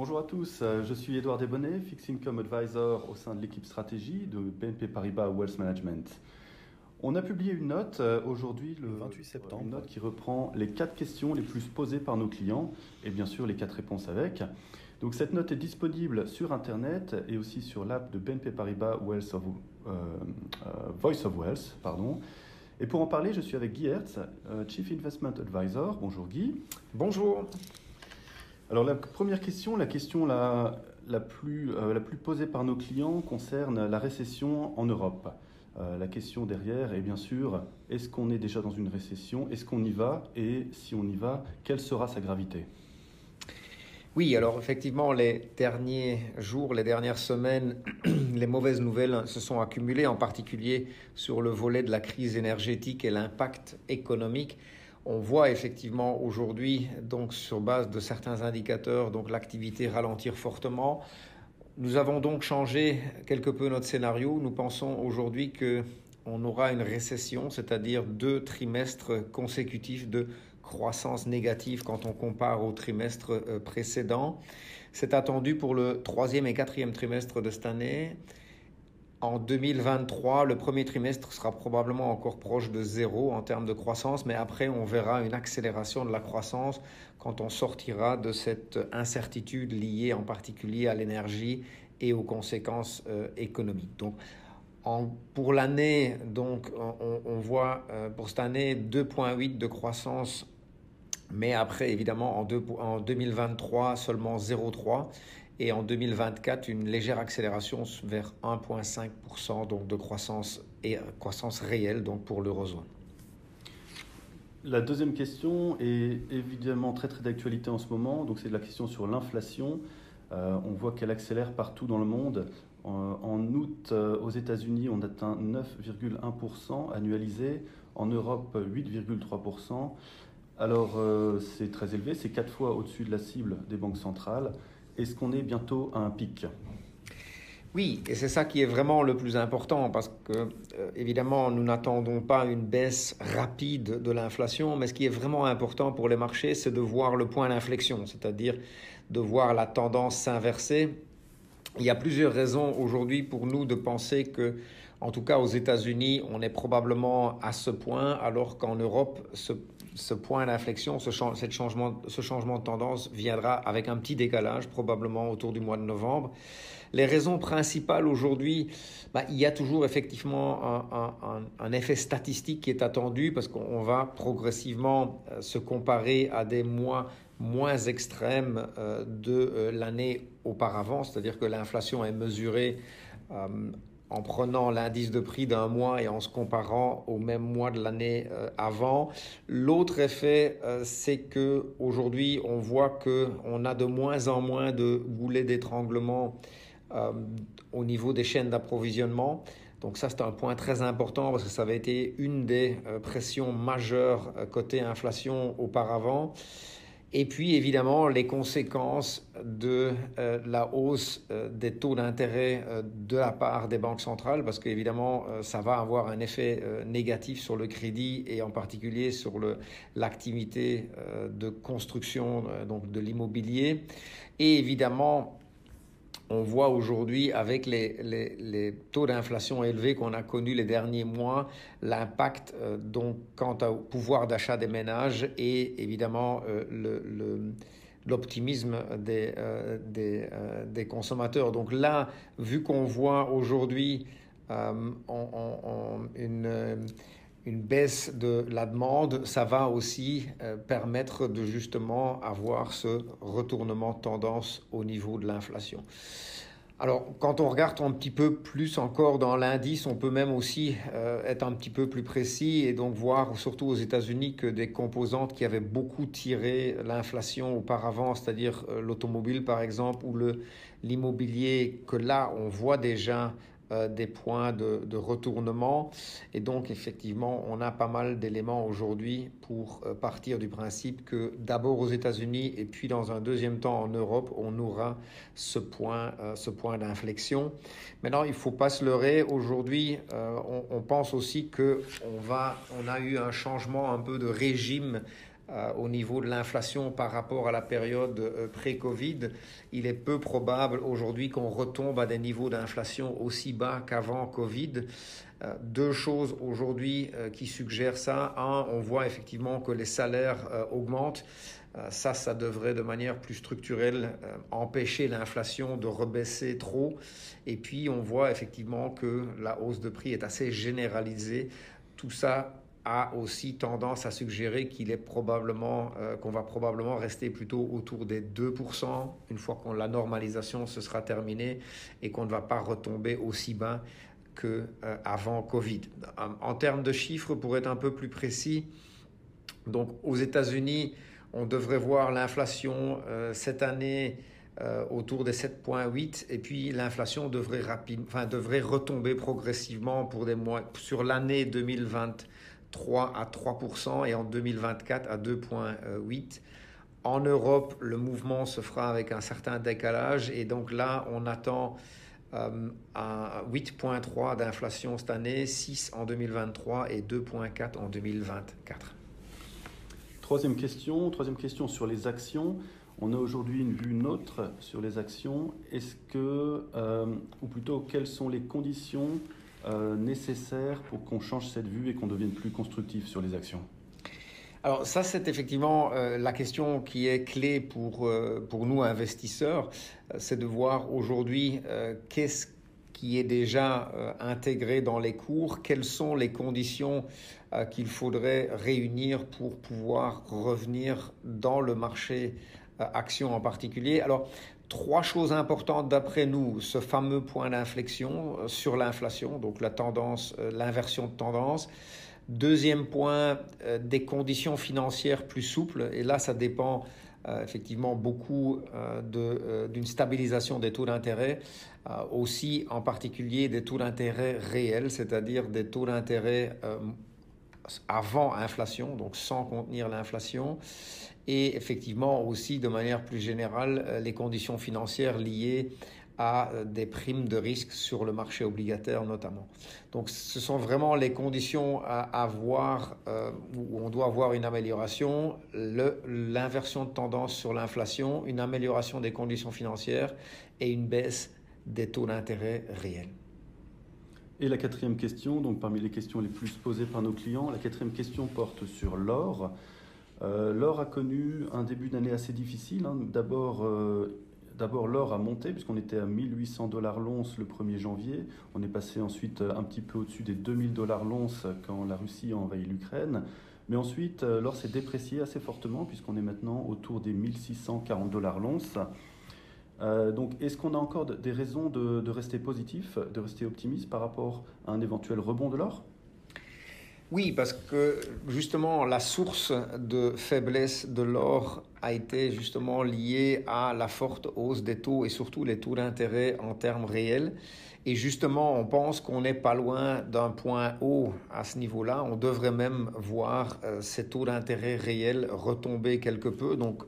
Bonjour à tous, euh, je suis Edouard Desbonnet, Fixed Income Advisor au sein de l'équipe stratégie de BNP Paribas Wealth Management. On a publié une note euh, aujourd'hui, le 28 septembre, une note qui reprend les quatre questions les plus posées par nos clients et bien sûr les quatre réponses avec. Donc cette note est disponible sur Internet et aussi sur l'app de BNP Paribas Wealth of, euh, Voice of Wealth. Pardon. Et pour en parler, je suis avec Guy Hertz, Chief Investment Advisor. Bonjour Guy. Bonjour. Alors la première question, la question la, plus, euh, la plus posée par nos clients concerne la récession en Europe. Euh, la question derrière est bien sûr, est-ce qu'on est déjà dans une récession? Est-ce qu'on y va? Et si on y va, quelle sera sa gravité? Oui, alors effectivement, les derniers jours, les dernières semaines, les mauvaises nouvelles se sont accumulées, en particulier sur le volet de la crise énergétique et l'impact économique on voit effectivement aujourd'hui, donc sur base de certains indicateurs, donc l'activité ralentir fortement. Nous avons donc changé quelque peu notre scénario. Nous pensons aujourd'hui que on aura une récession, c'est-à-dire deux trimestres consécutifs de croissance négative quand on compare au trimestre euh, précédent. C'est attendu pour le troisième et quatrième trimestre de cette année. En 2023, le premier trimestre sera probablement encore proche de zéro en termes de croissance, mais après, on verra une accélération de la croissance quand on sortira de cette incertitude liée en particulier à l'énergie et aux conséquences euh, économiques. Donc, pour l'année, donc, on, voit euh, pour cette année 2,8 de croissance mais après, évidemment, en, en 2023, seulement 0,3 et en 2024 une légère accélération vers 1,5% donc de croissance et croissance réelle donc pour l'eurozone. La deuxième question est évidemment très très d'actualité en ce moment, donc c'est la question sur l'inflation. Euh, on voit qu'elle accélère partout dans le monde. En, août, euh, aux États-Unis, on atteint 9,1% annualisé. En Europe, 8,3%. Alors, euh, c'est très élevé, c'est quatre fois au-dessus de la cible des banques centrales. Est-ce qu'on est bientôt à un pic? Oui, et c'est ça qui est vraiment le plus important parce que, euh, évidemment, nous n'attendons pas une baisse rapide de l'inflation, mais ce qui est vraiment important pour les marchés, c'est de voir le point d'inflexion, c'est-à-dire de voir la tendance s'inverser. Il y a plusieurs raisons aujourd'hui pour nous de penser que, en tout cas aux États-Unis, on est probablement à ce point, alors qu'en Europe, ce ce point d'inflexion, ce, changement, ce changement de tendance viendra avec un petit décalage, probablement autour du mois de novembre. Les raisons principales aujourd'hui, bah, il y a toujours effectivement un, effet statistique qui est attendu parce qu'on va progressivement euh, se comparer à des mois moins extrêmes euh, de euh, l'année auparavant, c'est-à-dire que l'inflation est mesurée en prenant l'indice de prix d'un mois et en se comparant au même mois de l'année euh, avant. L'autre effet, euh, c'est que aujourd'hui, on voit que on a de moins en moins de goulets d'étranglement euh, au niveau des chaînes d'approvisionnement. Donc ça, c'est un point très important parce que ça avait été une des pressions majeures côté inflation auparavant. Et puis évidemment les conséquences de euh, la hausse euh, des taux d'intérêt euh, de la part des banques centrales, parce qu'évidemment ça va avoir un effet négatif sur le crédit et en particulier sur l'activité de construction donc de l'immobilier. Et évidemment on voit aujourd'hui avec les, taux d'inflation élevés qu'on a connus les derniers mois, l'impact euh, donc quant au pouvoir d'achat des ménages et évidemment euh, l'optimisme des, euh, des, consommateurs. Donc là, vu qu'on voit aujourd'hui une une baisse de la demande, ça va aussi permettre de justement avoir ce retournement tendance au niveau de l'inflation. Alors, quand on regarde un petit peu plus encore dans l'indice, on peut même aussi euh, être un petit peu plus précis et donc voir, surtout aux États-Unis, que des composantes qui avaient beaucoup tiré l'inflation auparavant, c'est-à-dire euh, l'automobile par exemple ou l'immobilier, que là, on voit déjà euh, des points de, retournement. Et donc, effectivement, on a pas mal d'éléments aujourd'hui pour euh, partir du principe que d'abord aux États-Unis et puis dans un deuxième temps en Europe, on aura ce point, euh, ce point d'inflexion. Maintenant, il faut pas se leurrer. Aujourd'hui, on, on, pense aussi que on, va, on a eu un changement un peu de régime au niveau de l'inflation par rapport à la période pré-Covid, il est peu probable aujourd'hui qu'on retombe à des niveaux d'inflation aussi bas qu'avant Covid. deux choses aujourd'hui qui suggèrent ça. Un, on voit effectivement que les salaires augmentent. Euh, ça, ça devrait de manière plus structurelle euh, empêcher l'inflation de rebaisser trop. Et puis, on voit effectivement que la hausse de prix est assez généralisée. Tout ça a aussi tendance à suggérer qu'il est probablement euh, qu'on va probablement rester plutôt autour des 2% une fois que la normalisation se sera terminée et qu'on ne va pas retomber aussi bas que avant Covid. En, termes de chiffres, pour être un peu plus précis, donc aux États-Unis, on devrait voir l'inflation euh, cette année euh, autour des 7,8 et puis l'inflation devrait, enfin, devrait retomber progressivement pour des mois, sur l'année 2023 à 3% et en 2024 à 2,8%. En Europe, le mouvement se fera avec un certain décalage et donc là, on attend euh, à 8,3 d'inflation cette année, 6 en 2023 et 2,4 en 2024. Troisième question, troisième question sur les actions. On a aujourd'hui une vue neutre sur les actions. Est-ce que, euh, ou plutôt, quelles sont les conditions euh, nécessaires pour qu'on change cette vue et qu'on devienne plus constructif sur les actions alors ça, c'est effectivement euh, la question qui est clé pour, pour nous investisseurs, c'est de voir aujourd'hui qu'est-ce qui est déjà intégré dans les cours, quelles sont les conditions euh, qu'il faudrait réunir pour pouvoir revenir dans le marché euh, action en particulier. Alors, trois choses importantes d'après nous. Ce fameux point d'inflexion euh, sur l'inflation, donc la tendance, l'inversion de tendance. Deuxième point, des conditions financières plus souples. Et là, ça dépend effectivement beaucoup d'une stabilisation des taux d'intérêt, aussi en particulier des taux d'intérêt réels, c'est-à-dire des taux d'intérêt avant inflation, donc sans contenir l'inflation, et effectivement aussi de manière plus générale euh, les conditions financières liées à euh, des primes de risque sur le marché obligataire notamment. Donc ce sont vraiment les conditions à avoir euh, où on doit avoir une amélioration, l'inversion de tendance sur l'inflation, une amélioration des conditions financières et une baisse des taux d'intérêt réels. Et la quatrième question, donc parmi les questions les plus posées par nos clients, la quatrième question porte sur l'or. Euh, l'or a connu un début d'année assez difficile. Hein. D'abord, euh, d'abord l'or a monté puisqu'on était à 1800 dollars l'once le 1er janvier. On est passé ensuite un petit peu au-dessus des 2000 dollars l'once quand la Russie a envahi l'Ukraine. Mais ensuite, euh, l'or s'est déprécié assez fortement puisqu'on est maintenant autour des 1640 dollars l'once. Euh, donc, est-ce qu'on a encore des raisons de, rester positif, de rester optimiste par rapport à un éventuel rebond de l'or? Oui, parce que justement, la source de faiblesse de l'or a été justement liée à la forte hausse des taux et surtout les taux d'intérêt en termes réels. Et justement, on pense qu'on n'est pas loin d'un point haut à ce niveau-là. On devrait même voir euh, ces taux d'intérêt réels retomber quelque peu. Donc,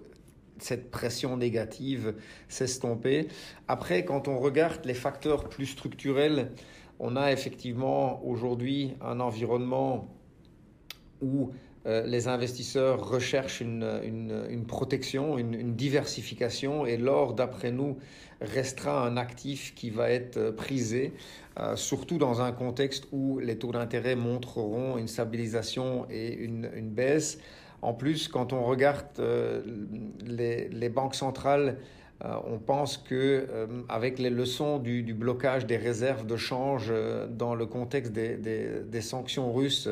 cette pression négative s'estomper. Après, quand on regarde les facteurs plus structurels, on a effectivement aujourd'hui un environnement où euh, les investisseurs recherchent une, protection, une, diversification, et l'or, d'après nous, restera un actif qui va être prisé, euh, surtout dans un contexte où les taux d'intérêt montreront une stabilisation et une baisse. En plus, quand on regarde euh, les, banques centrales, euh, on pense que euh, avec les leçons du, blocage des réserves de change dans le contexte des, sanctions russes,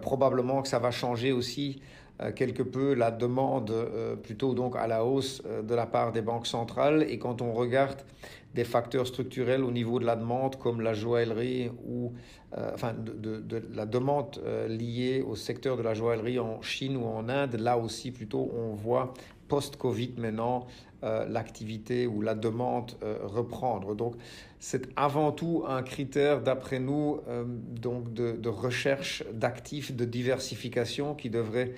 probablement que ça va changer aussi quelque peu la demande plutôt donc à la hausse de la part des banques centrales. Et quand on regarde des facteurs structurels au niveau de la demande comme la joaillerie ou euh, enfin de, la demande euh, liée au secteur de la joaillerie en Chine ou en Inde. Là aussi plutôt on voit post-Covid maintenant euh, l'activité ou la demande reprendre. Donc c'est avant tout un critère d'après nous donc de, recherche d'actifs de diversification qui devrait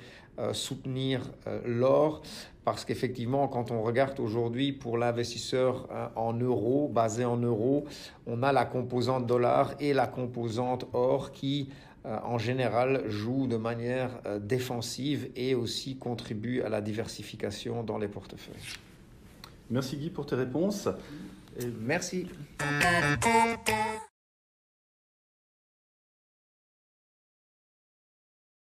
soutenir l'or parce qu'effectivement, quand on regarde aujourd'hui pour l'investisseur hein, en euros, basé en euros, on a la composante dollar et la composante or qui en général, jouent de manière défensive et aussi contribuent à la diversification dans les portefeuilles. Merci Guy pour tes réponses. Merci.